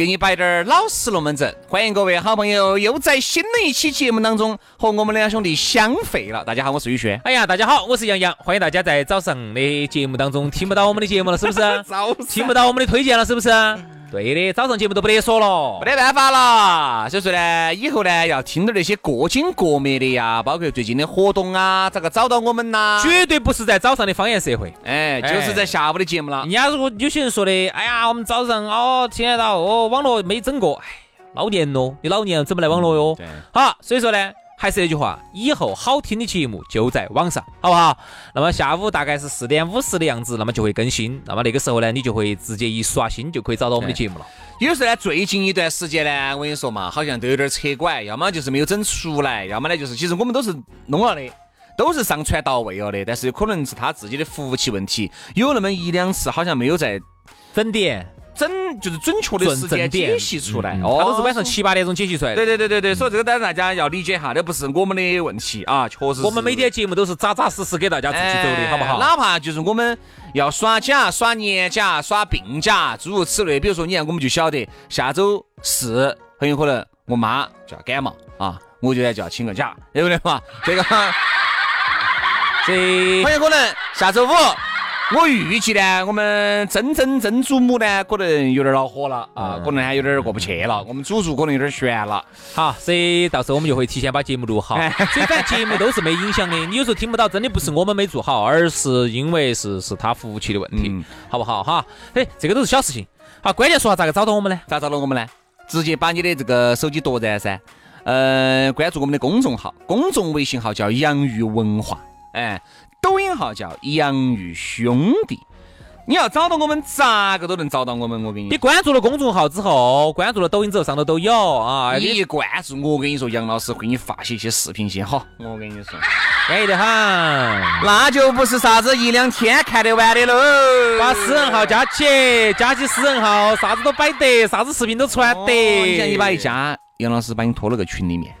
给你摆点儿老实龙门阵。欢迎各位好朋友又在新的一期节目当中和我们两兄弟相会了。大家好，我是宇轩。哎呀，大家好，我是杨洋。欢迎大家在早上的节目当中听不到我们的节目了，是不是？听不到我们的推荐了，是不是？对的，早上节目都不得说了，没得办法了。所以说呢，以后呢要听到那些过紧过美的呀，包括最近的活动啊，咋个找到我们呐？绝对不是在早上的方言社会，哎，就是在下午的节目了。人家如果有些人说的，哎呀，我们早上哦听得到哦，网络没整过，哎，老年咯，你老年整不来网络哟。对，好，所以说呢。还是那句话，以后好听的节目就在网上，好不好？那么下午大概是四点五十的样子，那么就会更新。那么那个时候呢，你就会直接一刷新就可以找到我们的节目了。有时候呢，最近一段时间呢，我跟你说嘛，好像都有点扯拐，要么就是没有整出来，要么呢就是其实我们都是弄了的，都是上传到位了的，但是有可能是他自己的服务器问题，有那么一两次好像没有在整点。整就是准确的时间解析出来，哦，它都是晚上七八点钟解析出来的。对对对对对，所以这个当然大家要理解哈，那不是我们的问题啊，确实。我们每天节目都是扎扎实实给大家出去走的，好不好？哪怕就是我们要耍假、耍年假、耍病假，诸如此类。比如说，你看，我们就晓得下周四很有可能我妈就要感冒啊，我就就要请个假，对不对嘛？这个，这很有可能下周五。我预计呢，我们曾曾曾祖母呢，可能有点恼火了啊，可能还有点过不去了。我们祖祖可能有点悬了。好，所以到时候我们就会提前把节目录好。所以反正节目都是没影响的。你有时候听不到，真的不是我们没做好，而是因为是是他服务器的问题，好不好？哈，哎，这个都是小事情。好，关键说下咋个找到我们呢？咋找到我们呢？直接把你的这个手机夺在噻，呃，关注我们的公众号，公众微信号叫洋芋文化，哎。抖音号叫洋芋兄弟，你要找到我们，咋个都能找到我们。我跟你，你关注了公众号之后，关注了抖音之后，上头都有啊。你一关注，我跟你说，杨老师会给你发些些视频先好。我跟你说，安逸得很，那就不是啥子一两天看得完的喽。把私人号加起，加起私人号，啥子都摆得，啥子视频都传得。你把一加，杨老师把你拖了个群里面。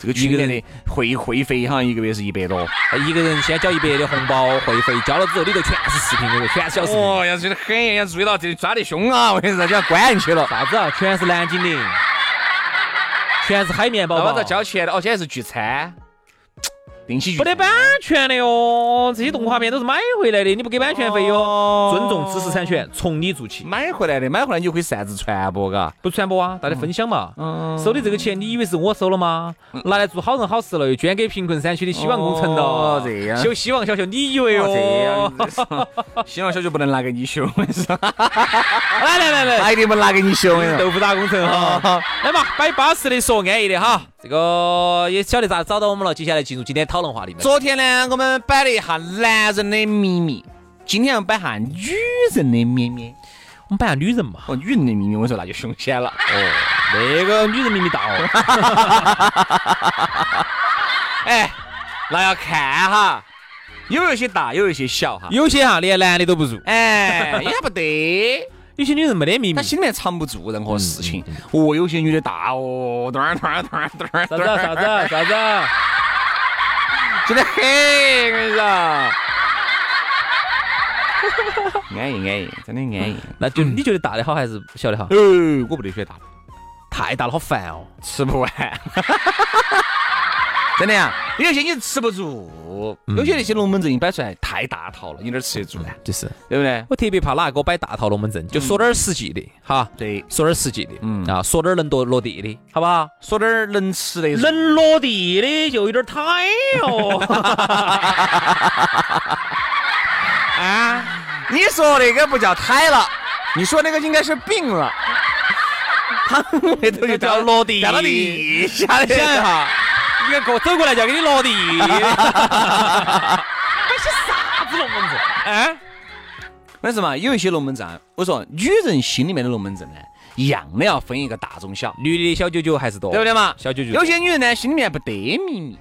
这个群里的会会费哈，一个月是一百多，一个人先交一百的红包会费，交了之后里头全是视频，全是小视频。哦，要注意得很，要注意到这里抓得凶啊！我跟你说，就要关进去了。啥子啊？全是蓝精灵，全是海绵宝宝。那交钱的哦，现在是聚餐。没得版权的哟，这些动画片都是买回来的，你不给版权费哟。尊重知识产权，从你做起。买回来的，买回来你就可以擅自传播，嘎？不传播啊，大家分享嘛。嗯。收的这个钱，你以为是我收了吗？拿来做好人好事了，又捐给贫困山区的希望工程了。哦，这样。修希望小学，你以为哦？这样。希望小学不能拿给你修，我跟你说？来来来来，定不拿给你修。豆腐渣工程哈。来嘛，摆巴适的说安逸的哈。这个也晓得咋找到我们了。接下来进入今天讨论话题。昨天呢，我们摆了一下男人的秘密，今天要摆下女人的秘密。我们摆下女人嘛。哦，女人的秘密，我说那就凶险了。哦，那个女人秘密大哦。哎，那要看哈，有一些大，有一些小哈，有些哈连男的都不如。哎，也不得。有些女人没得秘密，她心里面藏不住任何事情。哦，有些女的大哦，段儿段儿段儿段儿，啥子啥子啥子，真的很，我跟你说，安逸安逸，真的安逸。那就你觉得大的好还是小的好？哦，我不得选大的，太大了好烦哦，吃不完。真的呀，有些你吃不住，有些那些龙门阵一摆出来太大套了，你哪吃得住呢，就是，对不对？我特别怕哪个给我摆大套龙门阵，就说点儿实际的，哈，对，说点儿实际的，嗯啊，说点儿能落落地的，好不好？说点儿能吃的，能落地的就有点儿太哦。啊，你说那个不叫胎了，你说那个应该是病了。躺那头就叫落地掉到地下想一的。下，你看给我走过来就要给你落地。摆些啥子龙门阵？哎，为什么有一些龙门阵啊？我说女人心里面的龙门阵呢，一样的要分一个大中小，女的小九九还是多，对不对嘛？小九九有些女人呢，心里面不得秘密；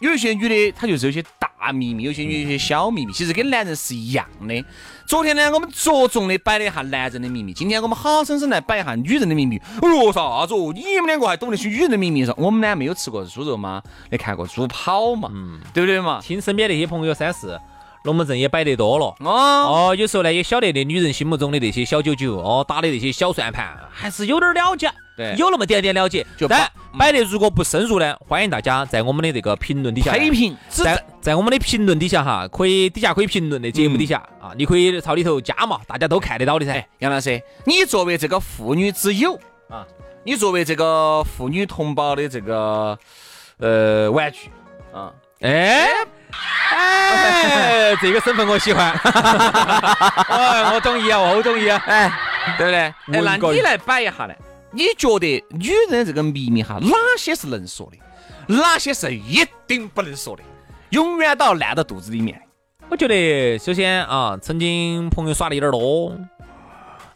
有一些女的，她就是有些大秘密，有些女的有些小秘密，其实跟男人是一样的。昨天呢，我们着重的摆了一下男人的秘密，今天我们好生生来摆一下女人的秘密。哎呦，啥子哦？你们两个还懂得些女人的秘密？嗦我们呢没有吃过猪肉吗？没看过猪跑嘛？嗯对不对嘛？听身边那些朋友三四，龙门阵也摆得多了。哦，哦，有时候呢也晓得那女人心目中的那些小九九，哦，打的那些小算盘，还是有点了解，对有那么点点了解。就但摆的如果不深入呢，欢迎大家在我们的这个评论底下呢批评在在我们的评论底下哈，可以底下可以评论的节目底下啊，你可以朝里头加嘛，大家都看得到的噻哎。，杨老师，你作为这个妇女之友啊，你作为这个妇女同胞的这个呃玩具啊，哎哎，这个身份我喜欢，哎，我中意啊，我好中意啊。哎，对不对？哎，那你来摆一下呢？你觉得女人的这个秘密哈，哪些是能说的，哪些是一定不能说的，永远都要烂到肚子里面。我觉得首先啊，曾经朋友耍的有点多，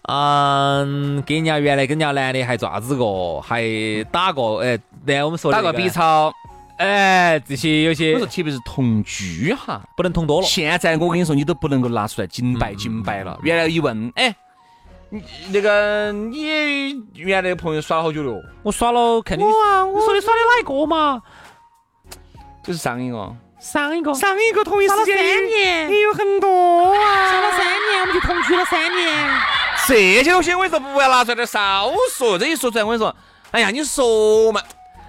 嗯，给人家原来跟人家男的还爪子过，还打过，哎，来我们说的打个那个。比，超，哎，这些有些我说特别是同居哈，不能同多了。现在我跟你说，你都不能够拿出来紧摆紧摆了。原来一问，哎，你那个你原来的朋友耍了好久了哦？我耍了，看你，你说你耍的哪一个嘛？就是上一个，上一个上一个同一时间三年，也有很多啊。耍了三年，我们就同居了三年。这些东西我跟你说不要拿出来少说，这一说出来我跟你说，哎呀，你说嘛，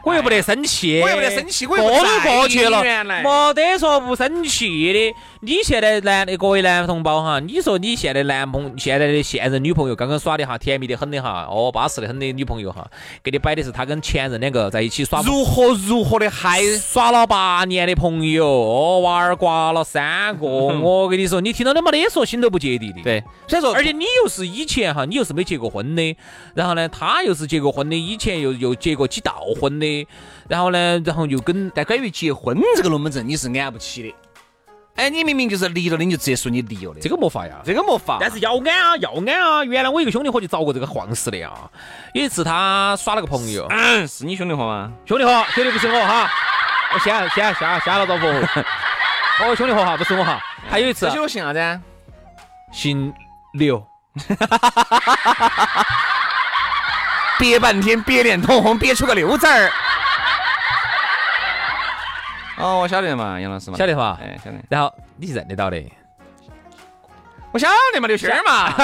我又不得生气，我又不得生气我又过都过去了没得说不生气的。你现在男的各位男同胞哈，你说你现在男朋现在的现任女朋友刚刚耍的哈，甜蜜的很的哈，哦，巴适的很的女朋友哈，给你摆的是他跟前任两个在一起耍如何如何的还，耍了八年的朋友，哦，娃儿刮了三个，我跟你说，你听到的没得说心都不接地的。。对，所以说，而且你又是以前哈，你又是没结过婚的，然后呢，他又是结过婚的，以前又又结过几道婚的，然后呢，然后又跟但关于结婚这个龙门阵，你是安不起的。哎，你明明就是离了的，你就直接说你离了的，这个没法呀。这个没法。但是要安啊，要安啊！原来我一个兄弟伙就遭过这个晃事的啊。有一次他耍了个朋友，嗯，是你兄弟伙吗？兄弟伙，绝对不是我哈，我先先先先了招呼。哦，兄弟伙哈，不是我哈。还有一次我姓啥子啊？姓刘，憋半天，憋脸通红，憋出个刘字儿。哦，我晓得嘛，杨老师嘛，晓得吧？哎，晓得。然后你是认得到的，我晓得嘛，刘星儿嘛。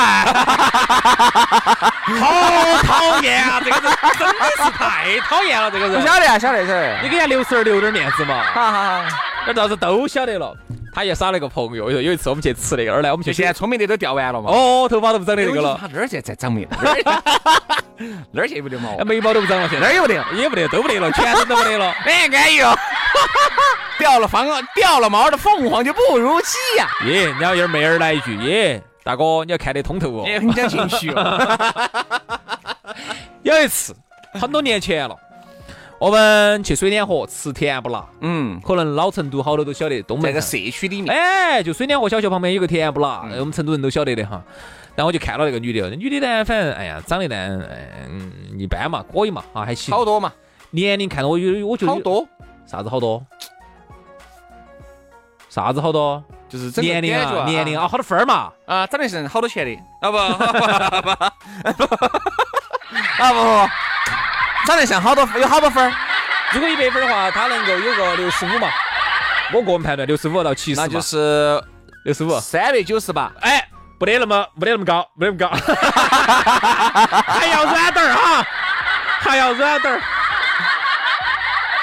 好讨厌啊！这个人真的是太讨厌了，这个人我。晓得啊，晓得晓得。你给人家刘婶儿留点面子嘛，好好好，这倒是都晓得了。他也耍了个朋友，有有一次我们去吃那个，二来我们去就现在聪明的都掉完了嘛。哦，头发都不长的那个了，他那儿去在长眉，那儿去？不得毛哎，眉毛都不长了，现在那儿也不得。也不得，都不得了，全身都不得了。哎，安逸哦。掉了房掉了毛的凤凰就不如鸡呀、耶，然后有妹儿来一句，耶，大哥你要看得通透哦。也很讲情绪哦。有一次，很多年前了，我们去水碾河吃甜不辣，嗯，可能老成都好多都晓得东门。那个社区里面，哎，就水碾河小学旁边有个甜不辣，我们成都人都晓得的哈。然后我就看到那个女的，那女的呢，反正哎呀，长得呢，嗯，一般嘛，可以嘛，啊，还行。好多嘛，年龄看到我有，我觉得好多，啥子好多？啥子好多？就是整个年龄啊，年龄啊，好多分儿嘛。啊，长得像好多钱的 啊不 啊不 啊不不，长得像好多有好多分儿，如果一百分的话，他能够有个六十五嘛。我个人判断六十五到七十，那就是六十五。三百九十八。哎，不得那么不得那么高，不得那么高，还要软点儿哈，还要软点儿。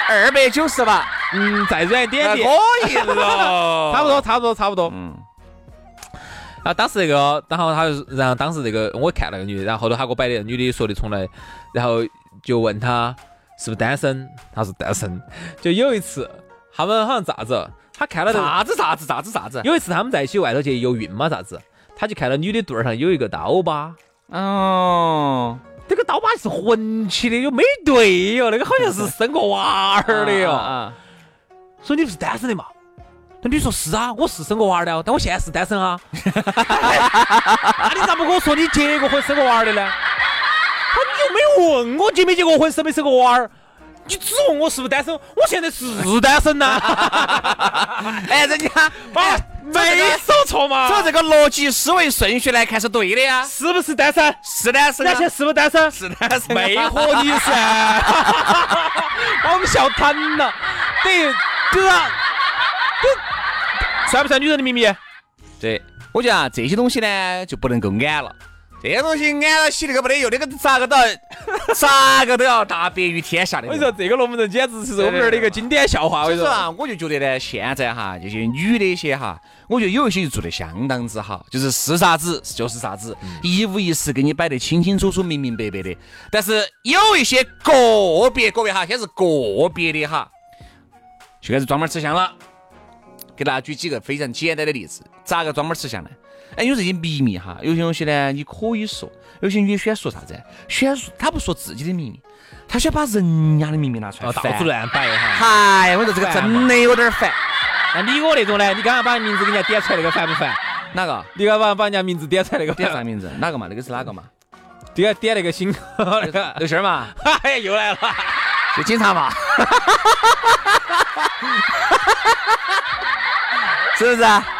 二百九十八，嗯，再软一点。点，可以了，差不多，差不多，差不多。嗯，然后当时那个，然后他就，然后当时那个我看那个女的，然后后头他给我摆的，女的说的从来，然后就问他是不是单身，他是单身。就有一次他们好像咋子，他看了啥子啥子啥子啥子，有一次他们在一起外头去游泳嘛啥子，他就看到女的肚儿上有一个刀疤，哦，这个刀疤是混起的，又没对哟，那个好像是生过娃儿的哟。啊，说你不是单身的嘛？那你说是啊，我是生过娃儿的哦，但我现在是单身啊。那你咋不跟我说你结过婚生过娃儿的呢？他你又没问我结没结过婚，生没生过娃儿，你只问我是不是单身，我现在是单身呐。哎，人家妈，没说错嘛？从这个逻辑思维顺序来看是对的呀，是不是单身？是单身啊，那些是不是单身？是单身啊，没和你噻，把 我们笑瘫了。等于哥，这算不算女人的秘密？对，我觉得啊，这些东西呢就不能够安了。这些东西安了起那个没得用，那个咋个都要 咋个都要大白于天下的。我跟你说，这个龙门阵简直是我们这儿的一个经典笑话。我跟你说，啊，我就觉得呢，现在哈这些女的一些哈，我觉得有一些就做得相当之好，就是是啥子就是啥子，一五一十给你摆得清清楚楚、明明白白的。但是有一些个别各位哈，先是个别的哈，就开始专门吃香了。给大家举几个非常简单的例子，咋个专门吃香呢？哎，有这些秘密哈，有些东西呢你可以说，有些女的喜欢说啥子？喜欢说她不说自己的秘密，她喜欢把人家的秘密拿出来哦，到处乱摆哈。嗨，我说这个真的有点烦。那你我那种呢？你刚刚把名字给人家点出来那个烦不烦？哪个？你刚刚把把人家名字点出来那个点啥名字？哪个嘛？那个是哪个嘛？点点那个星那个，刘星儿 嘛？哎呀，又来了。就警察嘛？是不是啊？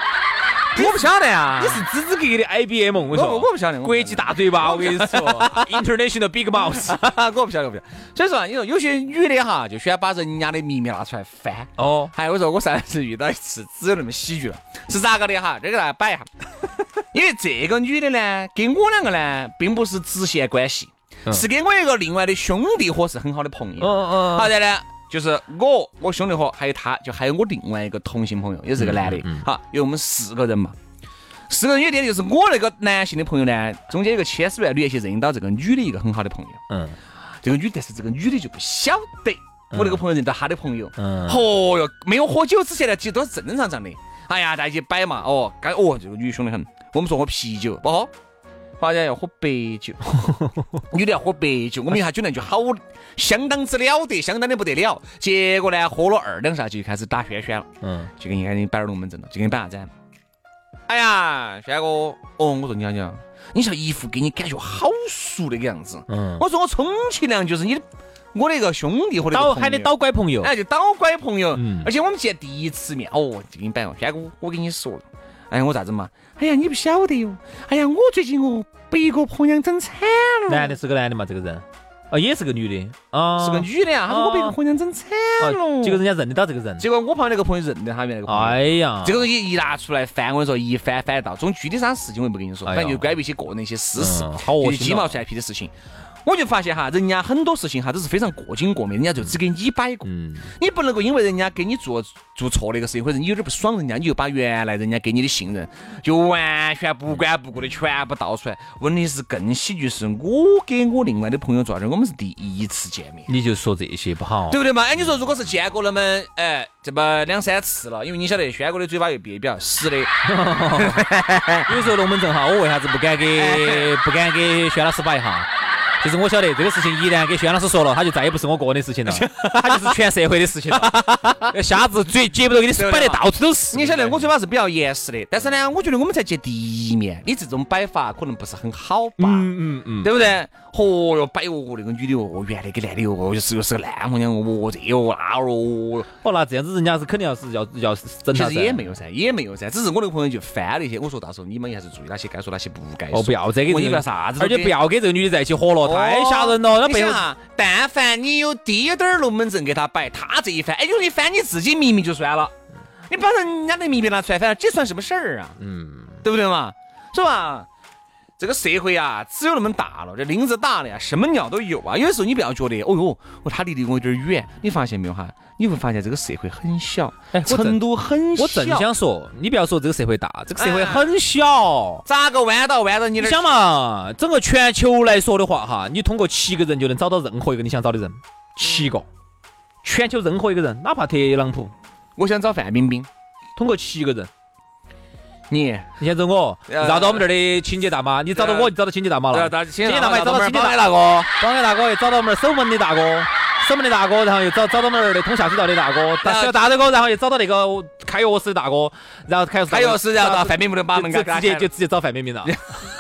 我不晓得呀你。是支支格格的 IBM，我跟你我说，不我不晓得国际大嘴巴，我跟你说，International Big Mouth。我不晓得，我不晓得。所以说啊，你说有些女的哈，就喜欢把人家的秘密拿出来翻。哦，还有我说我上次遇到一次，只有那么喜剧了，是咋个的哈？这个大家摆一下。因为这个女的呢，跟我两个呢，并不是直线关系，是跟我一个另外的兄弟伙是很好的朋友。嗯嗯好的呢，就是我、我兄弟伙，还有他，就还有我另外一个同性朋友，也是个男的。好，有我们四个人嘛。四个人有点就是我那个男性的朋友呢，中间有个千丝万缕去认到这个女的一个很好的朋友。嗯这个女，但是这个女的就不晓得我那个朋友认到她的朋友。嗯嚯哟，没有喝酒之前呢，其实都是正正常常的。哎呀，在一起摆嘛，哦，该哦，这个女凶得很。我们说喝啤酒不喝，发现要喝白酒，女的要喝白酒。我们一下酒量就好，相当之了得，相当的不得了。结果呢，喝了二两下就开始打轩轩了，嗯，就给你摆龙门阵了，就给你摆啥子？哎呀，轩哥，哦，我说你讲讲，你像一副给你感觉好熟那个样子。嗯我说我充其量就是你的我的一个兄弟或者倒喊的倒拐朋友。哎，就倒拐朋友，嗯而且我们见第一次面，哦，就给你摆个，轩哥，我跟你说了，哎呀，我咋子嘛？哎呀，你不晓得哟，哎呀，我最近哦被一个婆娘整惨了，男的是个男的嘛？这个人，哦，也是个女的啊，是个女的啊，他说我被一个婆娘整惨了，哦，结果人家认得到这个人。结果我旁边那个朋友认得他原来那个。哎呀，这个东西一拿出来翻，我跟你说一翻翻得到，这种具体啥事情我也不跟你说，反正就关于一些个人的一些私事嗯，好鸡毛蒜皮的事情。我就发现哈，人家很多事情哈都是非常过紧过面，人家就只给你摆过。嗯，你不能够因为人家给你做做错了一个事情，或者你有点不爽人家，你就把原来人家给你的信任就完全不管不顾的全部倒出来。问题是更喜剧是，我给我另外的朋友做这，我们是第一次见面。你就说这些不好。对不对嘛？哎，你说如果是见过那么哎这么两三次了，因为你晓得轩哥的嘴巴又比比较实的，有时候龙门阵哈，我为啥子不敢给不敢给轩老师摆哈？其实我晓得这个事情一旦给轩老师说了，他就再也不是我个人的事情了，他就是全社会的事情了。下次绝绝不到给你摆得到处都是。你晓得我嘴巴是比较严实的，但是呢，我觉得我们才见第一面，你这种摆法可能不是很好吧？嗯嗯嗯，对不对？嚯哟，摆哦，那个女的哦，原来那个男的哦，又是又是个烂模样哦，这哦那哦，哦，那这样子人家是肯定要是要要整他噻其实也没有噻，也没有噻，只是我那个朋友就翻了一些，我说到时候你们还是注意哪些该说哪些不该说。哦，不要再给我你不要这个啥子，而且不要跟这个女的在一起火了，太吓人了。那背后你想啊，但凡你有滴点儿龙门阵给他摆，他这一翻，哎，有一翻你自己秘密就算了，你把人家的秘密拿出来翻，这算什么事儿啊？嗯，对不对嘛？是吧？这个社会啊，只有那么大了，这林子大了呀，什么鸟都有啊。有的时候你不要觉得，哦哟，我他离得我有点远，你发现没有哈？你会发现这个社会很小，哎成都很小。我正想说，你不要说这个社会大，这个社会很小。咋个弯到弯到你那？你想嘛，整个全球来说的话，哈，你通过七个人就能找到任何一个你想找的人，七个，全球任何一个人，哪怕特朗普，我想找范冰冰，通过七个人，你你先走我，呃绕到我们这儿的清洁大妈，你找到我就找到清洁大妈了，清洁大妈又找到清洁大大哥，保安大哥又找到我们守门的大哥，守门的大哥，然后又找找到我们这儿的通下水道的大哥，大小大大哥，然后又找到那个开钥匙的大哥，然后开钥匙大哥还有是要到范冰冰的把门直接就直接找范冰冰了。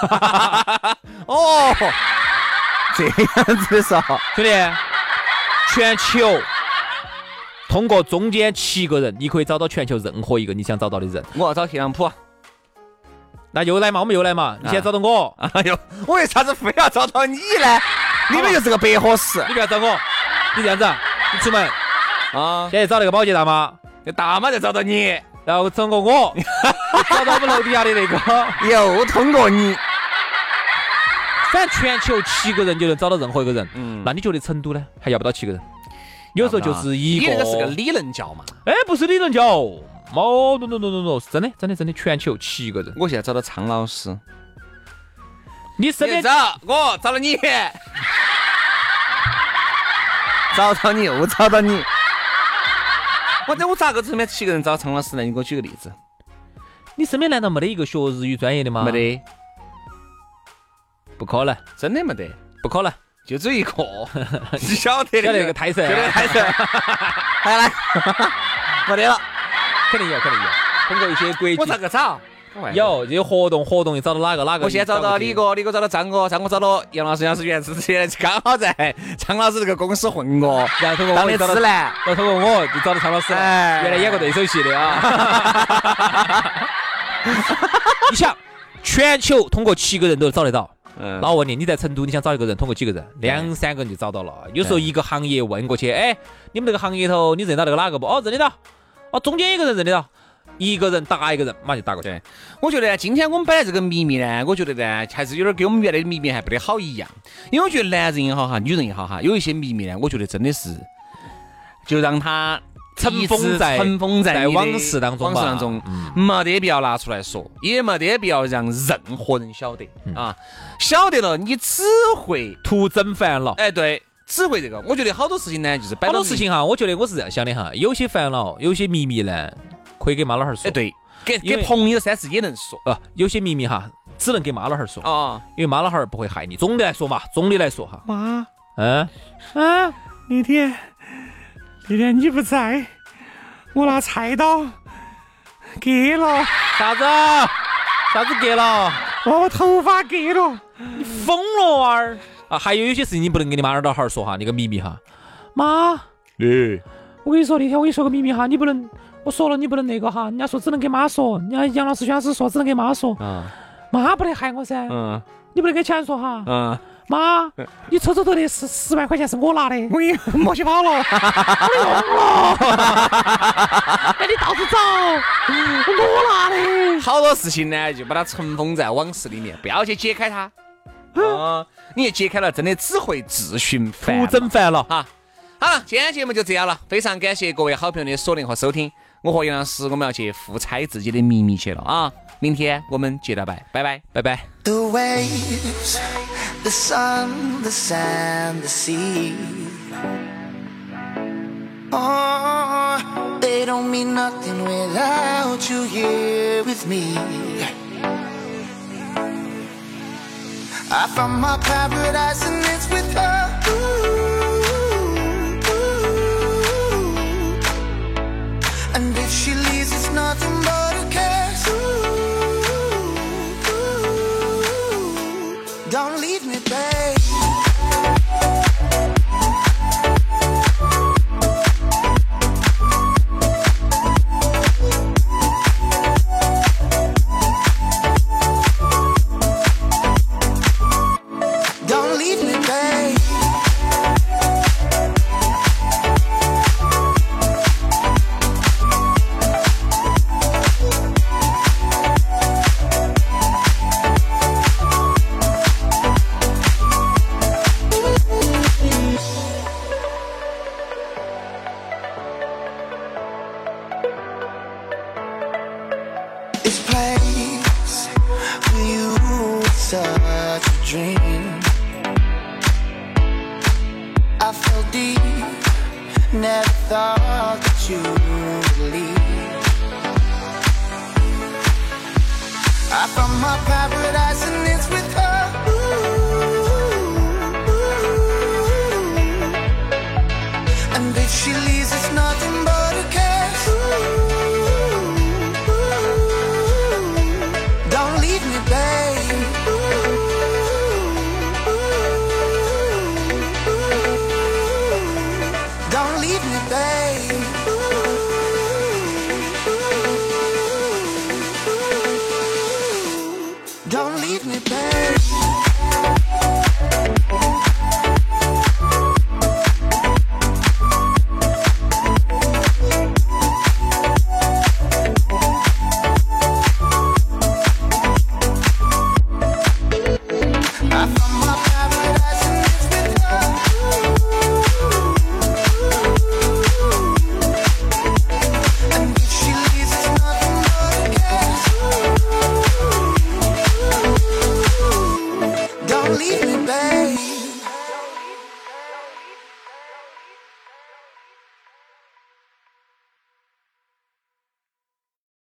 哦，这样子说，兄弟，全球通过中间七个人，你可以找到全球任何一个你想找到的人。我要找特朗普。那又来嘛，我们又来嘛，你先找到我，哎呦，我为啥子非要找到你呢？你们就是个白合适你不要找我，你这样子，你出门。啊！先去找那个保洁大妈，那大妈再找到你，然后通过我。找到我们楼底下的那个，又通过你，反正全球七个人就能找到任何一个人。嗯。那你觉得成都呢？还要不到七个人？有时候就是一个，你那个是个理论教嘛？哎，不是理论教，哦，no no no no no，是真的真的真的，全球七个人。我现在找到苍老师，你身边找我找到你，找到你又找到你。我这我咋个身边七个人找苍老师呢？你给我举个例子。你身边难道没得一个学日语专业的吗？没，得，不可能，真的没得，不可能。就只有一个，你晓得的，晓得那个泰神就那个泰神，来来，没得了。肯定有，肯定有。通过一些国我咋个找？有有活动，活动又找到哪个哪个？我先找到李哥，李哥找到张哥，张哥找到杨老师，杨老师原之前刚好在张老师这个公司混过，然后通过当的我又找到痴男。然后通过我就找到张老师了，哎原来演过对手戏的啊。你想，全球通过七个人都找得到。嗯那我问你，你在成都，你想找一个人，通过几个人？两三个人就找到了。有时候一个行业问过去，哎，你们这个行业头，你认到那个哪个不？哦，认得到。哦，中间一个人认得到，一个人打一个人，马上就打过去。对，我觉得呢，今天我们摆的这个秘密呢，我觉得呢，还是有点跟我们原来的秘密还不得好一样。因为我觉得男人也好哈，女人也好哈，有一些秘密呢，我觉得真的是，就让他尘封在尘封在在往事当中吧往事当中，没得必要拿出来说，也没得必要让任何人晓得啊。晓得了，你只会，徒增烦恼。哎，对，只会这个。我觉得好多事情呢，就是摆好多事，情哈，我觉得我是这样想的哈，有些烦恼，有些秘密呢，可以给妈老汉儿说。哎，，对，给给朋友三次也能说。啊，有些秘密哈，只能给妈老汉儿说，哦，因为妈老汉儿不会害你。总的来说嘛，总的来说哈，妈，嗯啊，那天，那天你不在，我拿菜刀割了，啥子？啥子割了？把我头发割了。你疯了娃儿啊！还有有些事情你不能跟你妈老汉儿说哈，那个秘密哈。妈，我跟你说，那天我跟你说个秘密哈，你不能，我说了你不能那个哈，人家说只能给妈说，人家杨老师、徐老师说只能给妈说，嗯妈不得害我噻，嗯你不能给钱说哈。嗯。妈，你抽抽头的十十万块钱是我拿的，我也莫去跑了，那你到处找，我拿的。好多事情呢，就把它尘封在往事里面，不要去解开它。啊，你也解开了，真的只会自寻烦恼。徒增烦恼。哈，好了，今天节目就这样了，非常感谢各位好朋友的锁定和收听。我和杨老师，我们要去互猜自己的秘密去了啊！明天我们接着拜，拜拜，拜拜。The waves, the sun, the sand, the sea. Oh, they don't mean nothing without you here with me. I found my paradise and it's with her. Never thought that you would leave. I found my paradise and it's with her.